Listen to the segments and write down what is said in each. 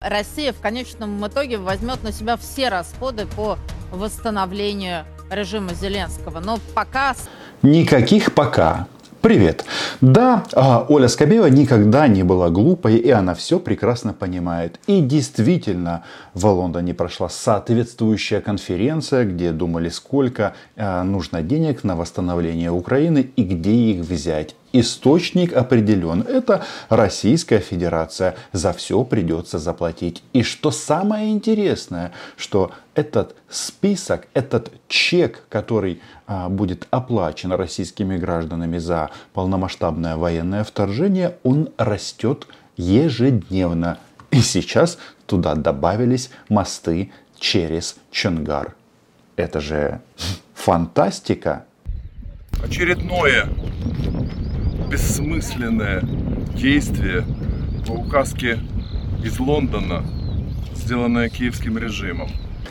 Россия в конечном итоге возьмет на себя все расходы по восстановлению режима Зеленского. Но пока... Никаких пока. Привет. Да, а, Оля Скобеева никогда не была глупой, и она все прекрасно понимает. И действительно, в Лондоне прошла соответствующая конференция, где думали, сколько а, нужно денег на восстановление Украины и где их взять. Источник определен. Это Российская Федерация. За все придется заплатить. И что самое интересное, что этот список, этот чек, который а, будет оплачен российскими гражданами за полномасштабное военное вторжение, он растет ежедневно. И сейчас туда добавились мосты через Чонгар. Это же фантастика. Очередное бессмысленное действие по указке из Лондона, сделанное киевским режимом.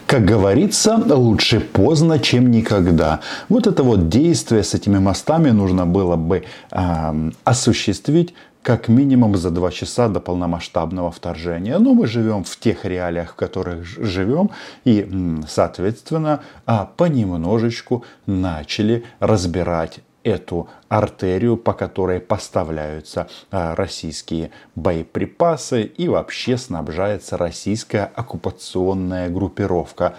Как говорится, лучше поздно, чем никогда. Вот это вот действие с этими мостами нужно было бы э, осуществить как минимум за два часа до полномасштабного вторжения. Но мы живем в тех реалиях, в которых живем, и, соответственно, а, понемножечку начали разбирать эту артерию, по которой поставляются а, российские боеприпасы и вообще снабжается российская оккупационная группировка.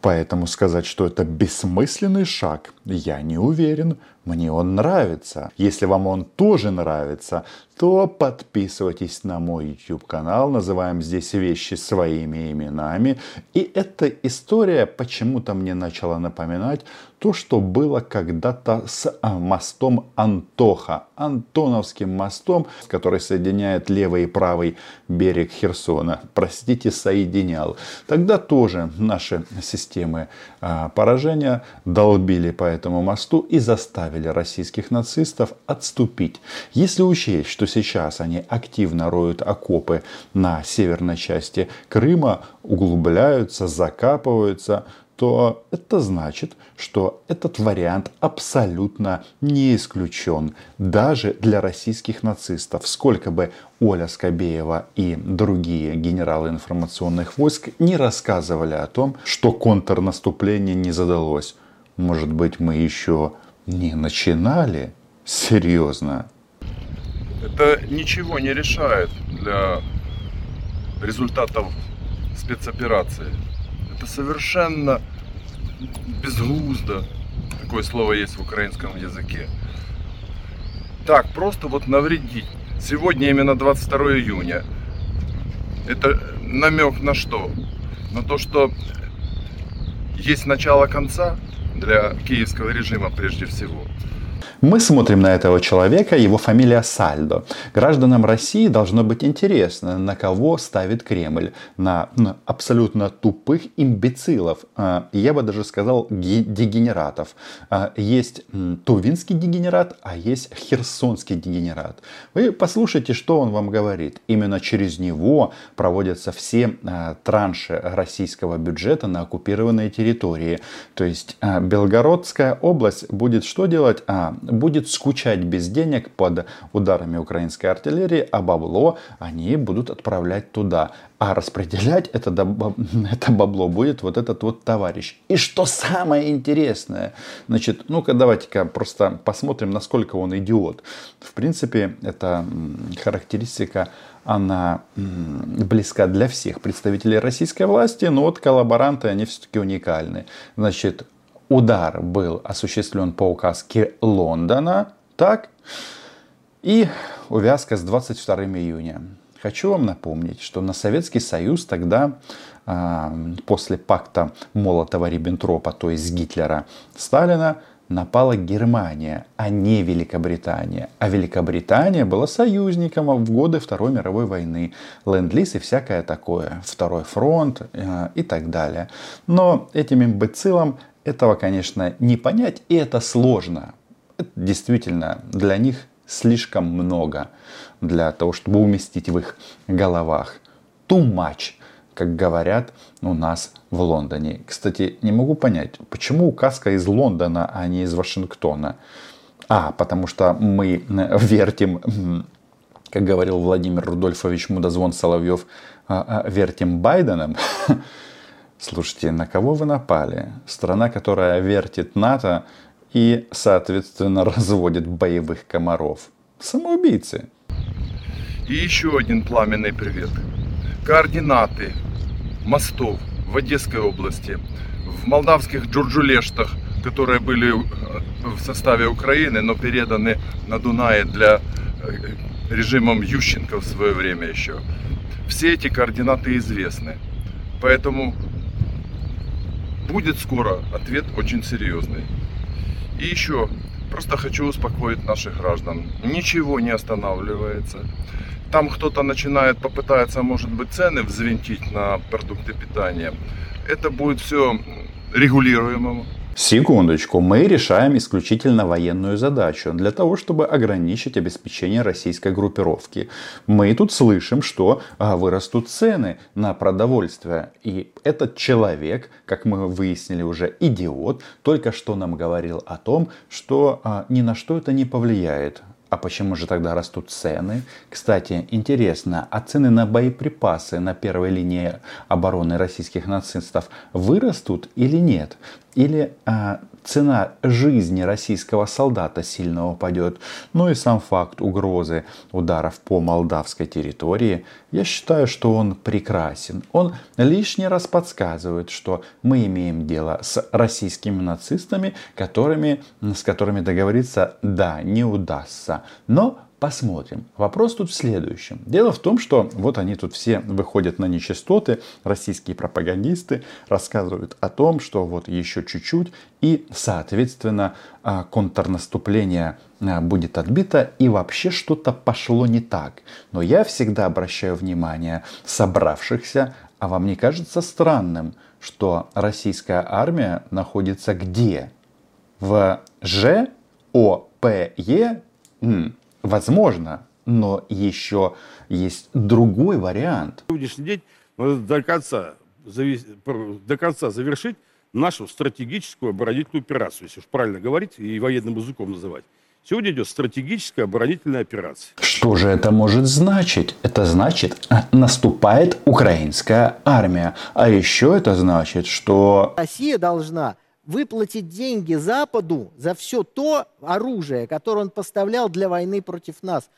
Поэтому сказать, что это бессмысленный шаг, я не уверен. Мне он нравится. Если вам он тоже нравится, то подписывайтесь на мой YouTube канал. Называем здесь вещи своими именами. И эта история почему-то мне начала напоминать то, что было когда-то с а, мостом Антоха. Антоновским мостом, который соединяет левый и правый берег Херсона. Простите, соединял. Тогда тоже наши системы а, поражения долбили по этому мосту и заставили российских нацистов отступить. Если учесть, что сейчас они активно роют окопы на северной части Крыма, углубляются, закапываются, то это значит, что этот вариант абсолютно не исключен даже для российских нацистов. Сколько бы Оля Скобеева и другие генералы информационных войск не рассказывали о том, что контрнаступление не задалось. Может быть, мы еще не начинали? Серьезно. Это ничего не решает для результатов спецоперации. Это совершенно безгуздо. Такое слово есть в украинском языке. Так, просто вот навредить. Сегодня именно 22 июня. Это намек на что? На то, что есть начало конца для киевского режима прежде всего. Мы смотрим на этого человека, его фамилия Сальдо. Гражданам России должно быть интересно, на кого ставит Кремль. На, на абсолютно тупых имбецилов. А, я бы даже сказал дегенератов. А, есть тувинский дегенерат, а есть херсонский дегенерат. Вы послушайте, что он вам говорит. Именно через него проводятся все а, транши российского бюджета на оккупированной территории. То есть Белгородская область будет что делать? Будет скучать без денег под ударами украинской артиллерии, а бабло они будут отправлять туда. А распределять это, это бабло будет вот этот вот товарищ. И что самое интересное, значит, ну-ка давайте-ка просто посмотрим, насколько он идиот. В принципе, эта характеристика, она близка для всех представителей российской власти, но вот коллаборанты, они все-таки уникальны. Значит, удар был осуществлен по указке Лондона, так, и увязка с 22 июня. Хочу вам напомнить, что на Советский Союз тогда, а, после пакта Молотова-Риббентропа, то есть Гитлера, Сталина, напала Германия, а не Великобритания. А Великобритания была союзником в годы Второй мировой войны. Ленд-лиз и всякое такое. Второй фронт э, и так далее. Но этим имбецилам этого, конечно, не понять, и это сложно. Это действительно для них слишком много для того, чтобы уместить в их головах. Too much, как говорят у нас в Лондоне. Кстати, не могу понять, почему указка из Лондона, а не из Вашингтона. А, потому что мы вертим как говорил Владимир Рудольфович Мудозвон Соловьев, а, а, вертим Байденом. Слушайте, на кого вы напали? Страна, которая вертит НАТО и, соответственно, разводит боевых комаров. Самоубийцы. И еще один пламенный привет. Координаты мостов в Одесской области, в молдавских Джурджулештах, которые были в составе Украины, но переданы на Дунае для э, режимом Ющенко в свое время еще. Все эти координаты известны. Поэтому будет скоро ответ очень серьезный. И еще просто хочу успокоить наших граждан. Ничего не останавливается. Там кто-то начинает, попытается, может быть, цены взвинтить на продукты питания. Это будет все регулируемым. Секундочку, мы решаем исключительно военную задачу для того, чтобы ограничить обеспечение российской группировки. Мы тут слышим, что а, вырастут цены на продовольствие. И этот человек, как мы выяснили уже, идиот, только что нам говорил о том, что а, ни на что это не повлияет. А почему же тогда растут цены? Кстати, интересно, а цены на боеприпасы на первой линии обороны российских нацистов вырастут или нет? Или а, цена жизни российского солдата сильно упадет? Ну и сам факт угрозы ударов по молдавской территории, я считаю, что он прекрасен. Он лишний раз подсказывает, что мы имеем дело с российскими нацистами, которыми, с которыми договориться, да, не удастся. Но Посмотрим. Вопрос тут в следующем. Дело в том, что вот они тут все выходят на нечистоты, российские пропагандисты рассказывают о том, что вот еще чуть-чуть и, соответственно, а, контрнаступление а, будет отбито и вообще что-то пошло не так. Но я всегда обращаю внимание собравшихся, а вам не кажется странным, что российская армия находится где? В ЖОПЕ? Возможно, но еще есть другой вариант. Сегодняшний день надо до конца, до конца завершить нашу стратегическую оборонительную операцию, если уж правильно говорить и военным языком называть. Сегодня идет стратегическая оборонительная операция. Что же это может значить? Это значит, наступает украинская армия. А еще это значит, что... Россия должна выплатить деньги Западу за все то оружие, которое он поставлял для войны против нас.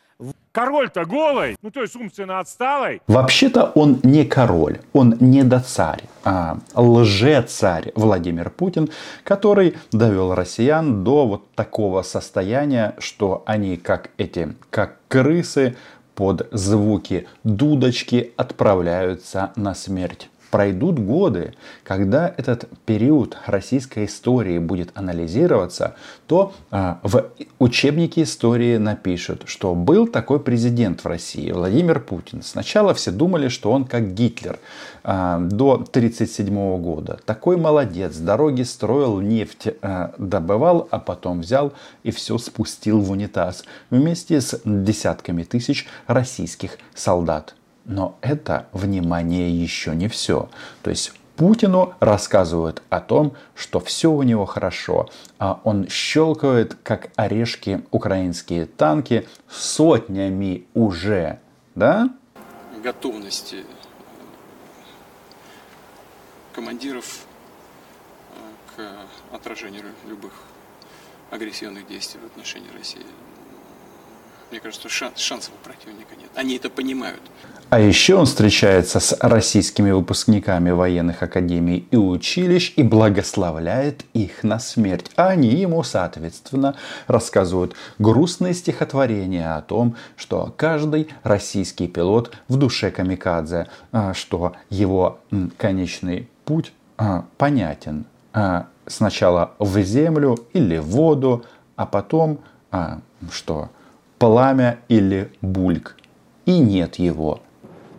Король-то голый, ну то есть умственно отсталый. Вообще-то он не король, он не до царь, а лже-царь Владимир Путин, который довел россиян до вот такого состояния, что они как эти, как крысы под звуки дудочки отправляются на смерть пройдут годы, когда этот период российской истории будет анализироваться, то э, в учебнике истории напишут, что был такой президент в России, Владимир Путин. Сначала все думали, что он как Гитлер э, до 1937 года. Такой молодец, дороги строил, нефть э, добывал, а потом взял и все спустил в унитаз вместе с десятками тысяч российских солдат. Но это, внимание, еще не все. То есть Путину рассказывают о том, что все у него хорошо, а он щелкает, как орешки, украинские танки сотнями уже, да? Готовности э, командиров э, к отражению любых агрессивных действий в отношении России. Мне кажется, шанс, шансов у противника нет. Они это понимают. А еще он встречается с российскими выпускниками военных академий и училищ и благословляет их на смерть. А они ему, соответственно, рассказывают грустные стихотворения о том, что каждый российский пилот в душе камикадзе, а, что его конечный путь а, понятен. А, сначала в землю или в воду, а потом что? Пламя или бульк. И нет его.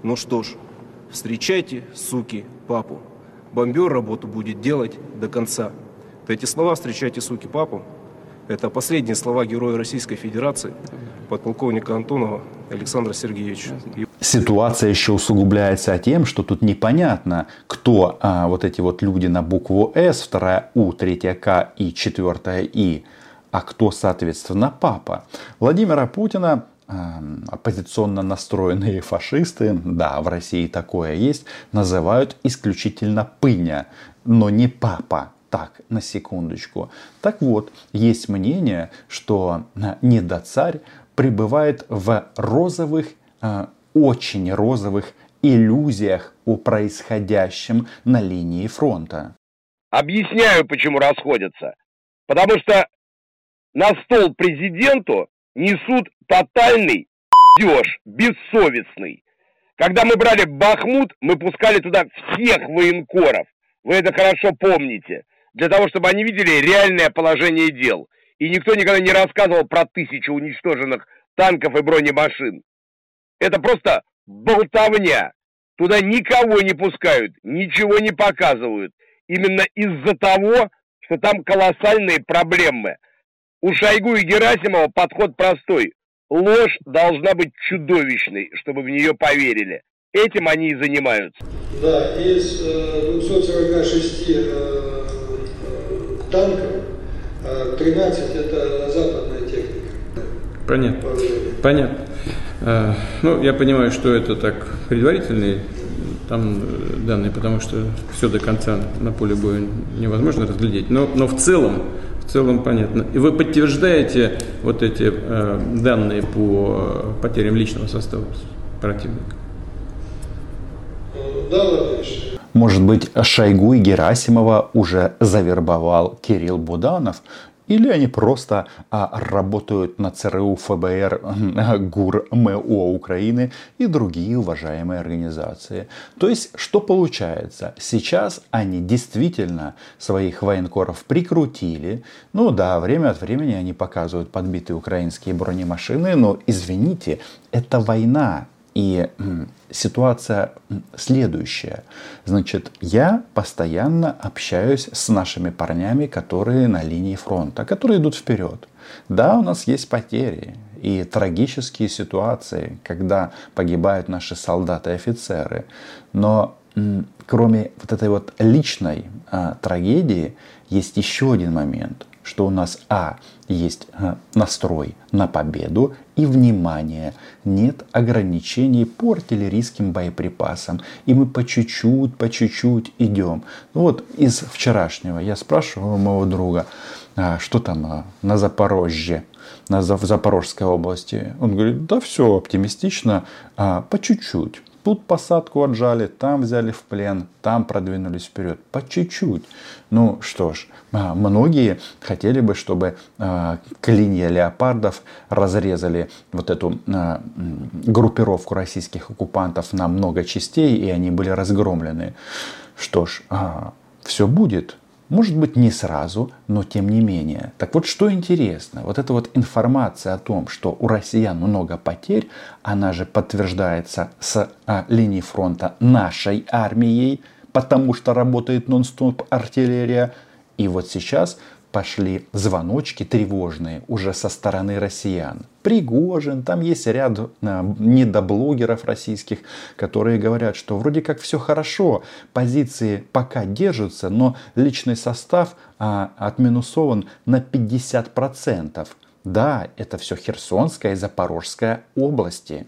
Ну что ж, встречайте, суки, папу. Бомбер работу будет делать до конца. Вот эти слова «встречайте, суки, папу» Это последние слова героя Российской Федерации, подполковника Антонова Александра Сергеевича. Ситуация еще усугубляется тем, что тут непонятно, кто а, вот эти вот люди на букву С, вторая У, третья К и четвертая И, а кто, соответственно, папа. Владимира Путина оппозиционно настроенные фашисты, да, в России такое есть, называют исключительно пыня, но не папа. Так, на секундочку. Так вот, есть мнение, что недоцарь пребывает в розовых, очень розовых иллюзиях о происходящем на линии фронта. Объясняю, почему расходятся. Потому что на стол президенту несут тотальный пиздеж, бессовестный. Когда мы брали Бахмут, мы пускали туда всех военкоров. Вы это хорошо помните. Для того, чтобы они видели реальное положение дел. И никто никогда не рассказывал про тысячу уничтоженных танков и бронемашин. Это просто болтовня. Туда никого не пускают, ничего не показывают. Именно из-за того, что там колоссальные проблемы. У Шойгу и Герасимова подход простой. Ложь должна быть чудовищной, чтобы в нее поверили. Этим они и занимаются. Да, из э, 246 э, э, танков э, 13 это западная техника. Понятно. Понятно. А, ну, я понимаю, что это так предварительные там э, данные, потому что все до конца на поле боя невозможно разглядеть. Но, но в целом, в целом понятно. И вы подтверждаете вот эти э, данные по потерям личного состава противника? Да, Владимир. Может быть, Шойгу и Герасимова уже завербовал Кирилл Буданов, или они просто а, работают на ЦРУ, ФБР, ГУР, МО Украины и другие уважаемые организации. То есть, что получается? Сейчас они действительно своих военкоров прикрутили. Ну да, время от времени они показывают подбитые украинские бронемашины, но извините, это война. И ситуация следующая. Значит, я постоянно общаюсь с нашими парнями, которые на линии фронта, которые идут вперед. Да, у нас есть потери и трагические ситуации, когда погибают наши солдаты и офицеры. Но кроме вот этой вот личной а, трагедии, есть еще один момент что у нас, а, есть э, настрой на победу и внимание, нет ограничений по артиллерийским боеприпасам. И мы по чуть-чуть, по чуть-чуть идем. Ну вот из вчерашнего я спрашиваю у моего друга, а, что там а, на Запорожье, на, Запорожской области. Он говорит, да все оптимистично, а, по чуть-чуть. Тут посадку отжали, там взяли в плен, там продвинулись вперед. По чуть-чуть. Ну что ж, а, многие хотели бы, чтобы а, клинья леопардов разрезали вот эту а, группировку российских оккупантов на много частей, и они были разгромлены. Что ж, все будет. Может быть, не сразу, но тем не менее. Так вот, что интересно, вот эта вот информация о том, что у россиян много потерь, она же подтверждается с а, линии фронта нашей армией, потому что работает нон-стоп артиллерия. И вот сейчас пошли звоночки тревожные уже со стороны россиян. Пригожин, там есть ряд а, недоблогеров российских, которые говорят, что вроде как все хорошо, позиции пока держатся, но личный состав а, отминусован на 50%. Да, это все Херсонская и Запорожская области.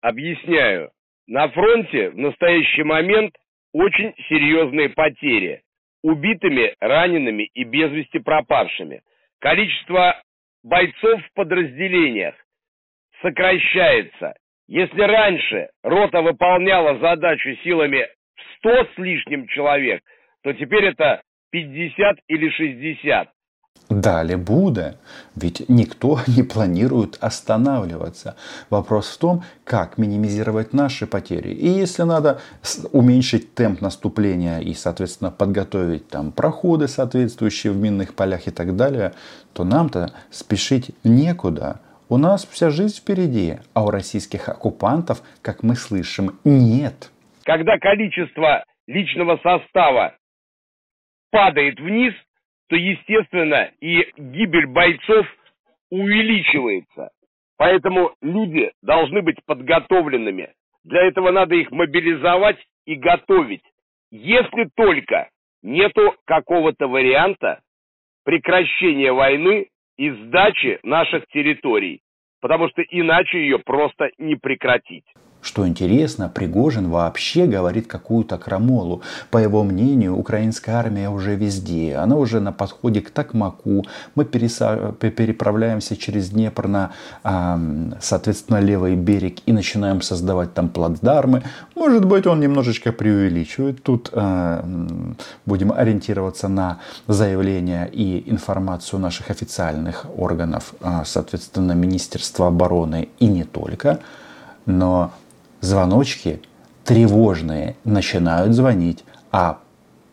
Объясняю. На фронте в настоящий момент очень серьезные потери убитыми, ранеными и без вести пропавшими. Количество бойцов в подразделениях сокращается. Если раньше рота выполняла задачу силами в 100 с лишним человек, то теперь это 50 или 60. Далее Будда, ведь никто не планирует останавливаться. Вопрос в том, как минимизировать наши потери. И если надо уменьшить темп наступления и, соответственно, подготовить там проходы соответствующие в минных полях и так далее, то нам-то спешить некуда. У нас вся жизнь впереди, а у российских оккупантов, как мы слышим, нет. Когда количество личного состава падает вниз, то, естественно, и гибель бойцов увеличивается. Поэтому люди должны быть подготовленными. Для этого надо их мобилизовать и готовить. Если только нету какого-то варианта прекращения войны и сдачи наших территорий. потому что иначе ее просто не прекратить. Что интересно, Пригожин вообще говорит какую-то крамолу. По его мнению, украинская армия уже везде. Она уже на подходе к Такмаку. Мы переса... переправляемся через Днепр на, соответственно, левый берег и начинаем создавать там плацдармы. Может быть, он немножечко преувеличивает. Тут а, будем ориентироваться на заявления и информацию наших официальных органов, а, соответственно, Министерства обороны и не только. Но звоночки тревожные начинают звонить, а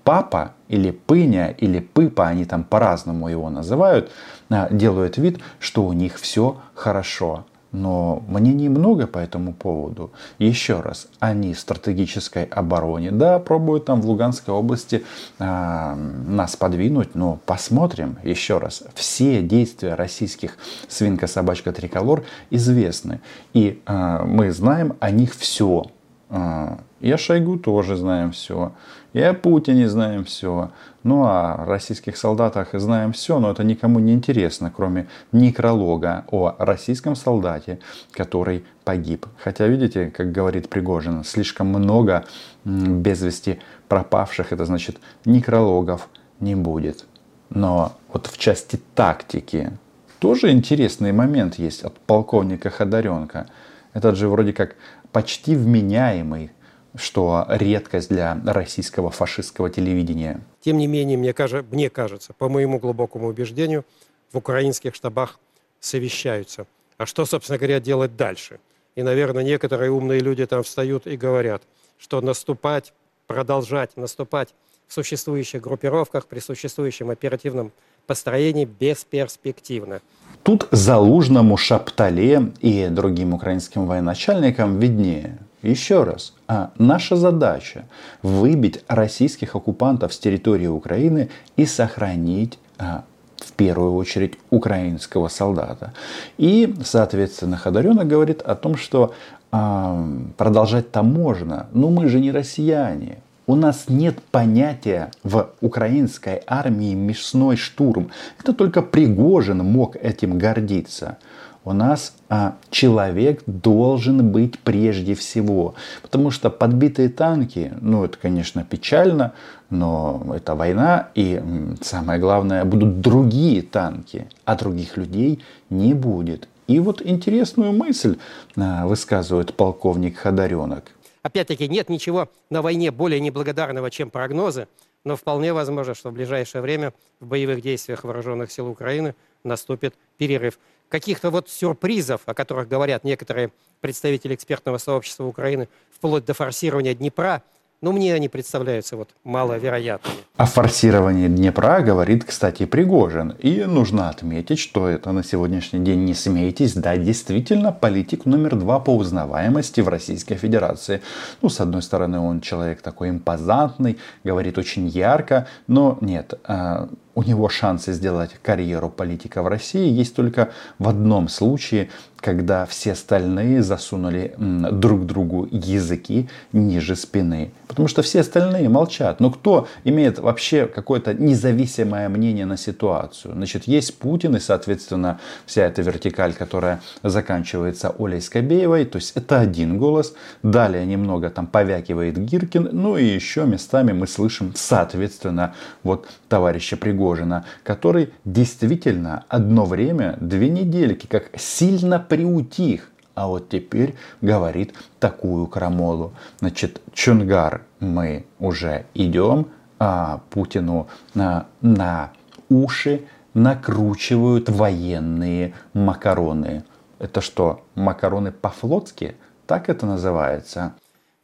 папа или пыня или пыпа, они там по-разному его называют, а, делают вид, что у них все хорошо. Но мнений много по этому поводу. Еще раз, они в стратегической обороне, да, пробуют там в Луганской области э, нас подвинуть, но посмотрим еще раз. Все действия российских свинка, собачка, триколор известны. И э, мы знаем о них все. Э, и о Шойгу тоже знаем все. И о Путине знаем все. Ну, о российских солдатах знаем все, но это никому не интересно, кроме некролога о российском солдате, который погиб. Хотя, видите, как говорит Пригожин, слишком много без вести пропавших, это значит, некрологов не будет. Но вот в части тактики тоже интересный момент есть от полковника Ходоренко. Этот же вроде как почти вменяемый что редкость для российского фашистского телевидения. Тем не менее, мне, кажется, мне кажется, по моему глубокому убеждению, в украинских штабах совещаются. А что, собственно говоря, делать дальше? И, наверное, некоторые умные люди там встают и говорят, что наступать, продолжать наступать в существующих группировках при существующем оперативном построении бесперспективно. Тут Залужному, Шаптале и другим украинским военачальникам виднее. Еще раз, а наша задача выбить российских оккупантов с территории Украины и сохранить а, в первую очередь украинского солдата. И, соответственно, Ходоренок говорит о том, что а, продолжать-то можно, но мы же не россияне. У нас нет понятия в украинской армии мясной штурм. Это только Пригожин мог этим гордиться у нас а, человек должен быть прежде всего. Потому что подбитые танки, ну это, конечно, печально, но это война, и самое главное, будут другие танки, а других людей не будет. И вот интересную мысль а, высказывает полковник Ходоренок. Опять-таки, нет ничего на войне более неблагодарного, чем прогнозы, но вполне возможно, что в ближайшее время в боевых действиях вооруженных сил Украины наступит перерыв каких-то вот сюрпризов, о которых говорят некоторые представители экспертного сообщества Украины, вплоть до форсирования Днепра, ну, мне они представляются вот маловероятными. О форсировании Днепра говорит, кстати, Пригожин. И нужно отметить, что это на сегодняшний день, не смейтесь, да, действительно политик номер два по узнаваемости в Российской Федерации. Ну, с одной стороны, он человек такой импозантный, говорит очень ярко, но нет, а, у него шансы сделать карьеру политика в России есть только в одном случае, когда все остальные засунули друг другу языки ниже спины. Потому что все остальные молчат. Но кто имеет вообще какое-то независимое мнение на ситуацию? Значит, есть Путин и, соответственно, вся эта вертикаль, которая заканчивается Олей Скобеевой. То есть это один голос. Далее немного там повякивает Гиркин. Ну и еще местами мы слышим, соответственно, вот товарища Пригожина, который действительно одно время, две недельки, как сильно приутих а вот теперь говорит такую крамолу. Значит, Чунгар мы уже идем, а Путину на, на уши накручивают военные макароны. Это что, макароны по-флотски? Так это называется?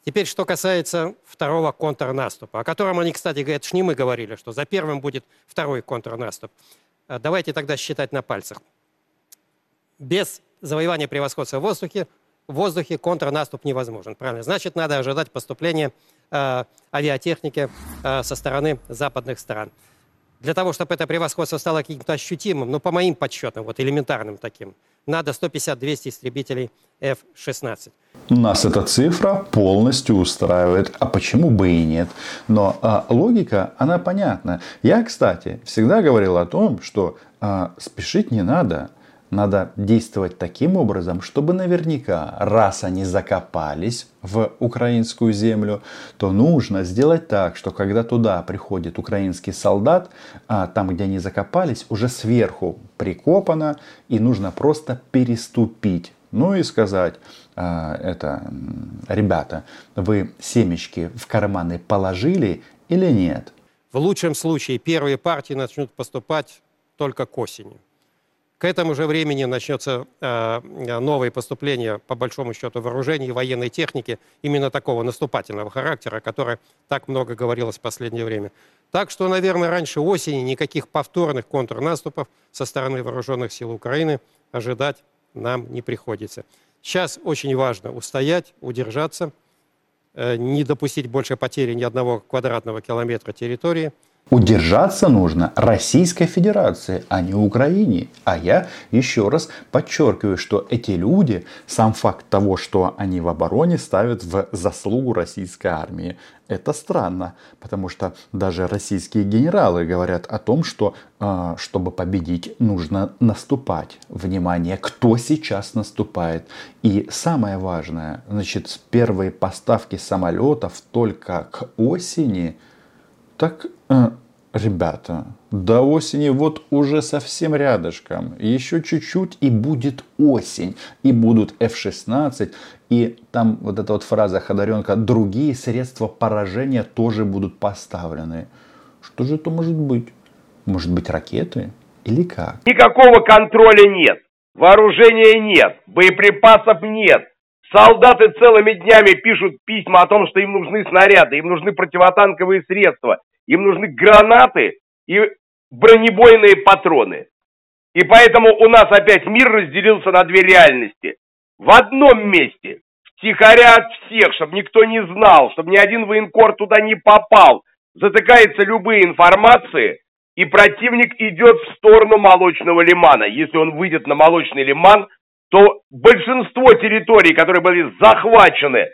Теперь, что касается второго контрнаступа, о котором они, кстати, говорят, не мы говорили, что за первым будет второй контрнаступ. А давайте тогда считать на пальцах. Без завоевание превосходства в воздухе, в воздухе контрнаступ невозможен. Правильно? Значит, надо ожидать поступления э, авиатехники э, со стороны западных стран. Для того, чтобы это превосходство стало каким-то ощутимым, ну, по моим подсчетам, вот элементарным таким, надо 150-200 истребителей F-16. Нас эта цифра полностью устраивает, а почему бы и нет? Но а, логика, она понятна. Я, кстати, всегда говорил о том, что а, спешить не надо. Надо действовать таким образом, чтобы наверняка, раз они закопались в украинскую землю, то нужно сделать так, что когда туда приходит украинский солдат, а там, где они закопались, уже сверху прикопано, и нужно просто переступить. Ну и сказать, а, это, ребята, вы семечки в карманы положили или нет? В лучшем случае первые партии начнут поступать только к осени. К этому же времени начнется э, новое поступление, по большому счету, вооружений и военной техники именно такого наступательного характера, о котором так много говорилось в последнее время. Так что, наверное, раньше осени никаких повторных контрнаступов со стороны вооруженных сил Украины ожидать нам не приходится. Сейчас очень важно устоять, удержаться, э, не допустить больше потери ни одного квадратного километра территории – Удержаться нужно Российской Федерации, а не Украине. А я еще раз подчеркиваю, что эти люди, сам факт того, что они в обороне, ставят в заслугу российской армии. Это странно, потому что даже российские генералы говорят о том, что а, чтобы победить, нужно наступать. Внимание, кто сейчас наступает. И самое важное, значит, первые поставки самолетов только к осени – так, э, ребята, до осени вот уже совсем рядышком. Еще чуть-чуть и будет осень. И будут F-16. И там вот эта вот фраза Ходоренка, другие средства поражения тоже будут поставлены. Что же это может быть? Может быть ракеты? Или как? Никакого контроля нет. Вооружения нет. Боеприпасов нет. Солдаты целыми днями пишут письма о том, что им нужны снаряды, им нужны противотанковые средства, им нужны гранаты и бронебойные патроны. И поэтому у нас опять мир разделился на две реальности. В одном месте, втихаря от всех, чтобы никто не знал, чтобы ни один военкор туда не попал, затыкаются любые информации, и противник идет в сторону молочного лимана. Если он выйдет на молочный лиман, то большинство территорий, которые были захвачены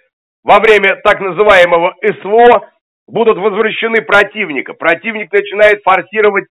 во время так называемого СВО, будут возвращены противника. Противник начинает форсировать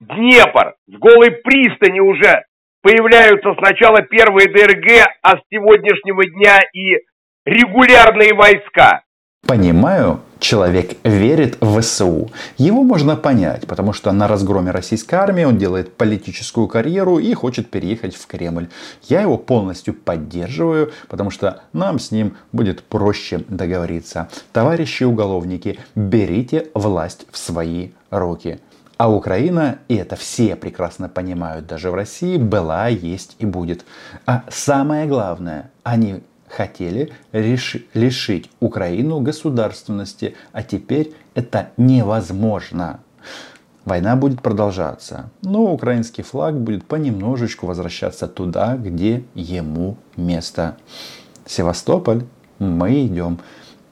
Днепр. В голой пристани уже появляются сначала первые ДРГ, а с сегодняшнего дня и регулярные войска. Понимаю, человек верит в ВСУ. Его можно понять, потому что на разгроме российской армии он делает политическую карьеру и хочет переехать в Кремль. Я его полностью поддерживаю, потому что нам с ним будет проще договориться. Товарищи уголовники, берите власть в свои руки. А Украина, и это все прекрасно понимают даже в России, была, есть и будет. А самое главное, они хотели лишить Украину государственности, а теперь это невозможно. Война будет продолжаться, но украинский флаг будет понемножечку возвращаться туда, где ему место. Севастополь, мы идем.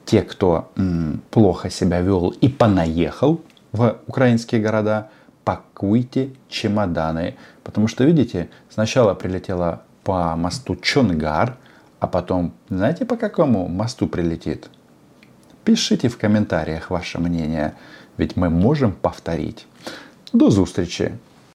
Те, кто м, плохо себя вел и понаехал в украинские города, пакуйте чемоданы. Потому что, видите, сначала прилетела по мосту Чонгар, а потом, знаете, по какому мосту прилетит? Пишите в комментариях ваше мнение, ведь мы можем повторить. До зустрічі!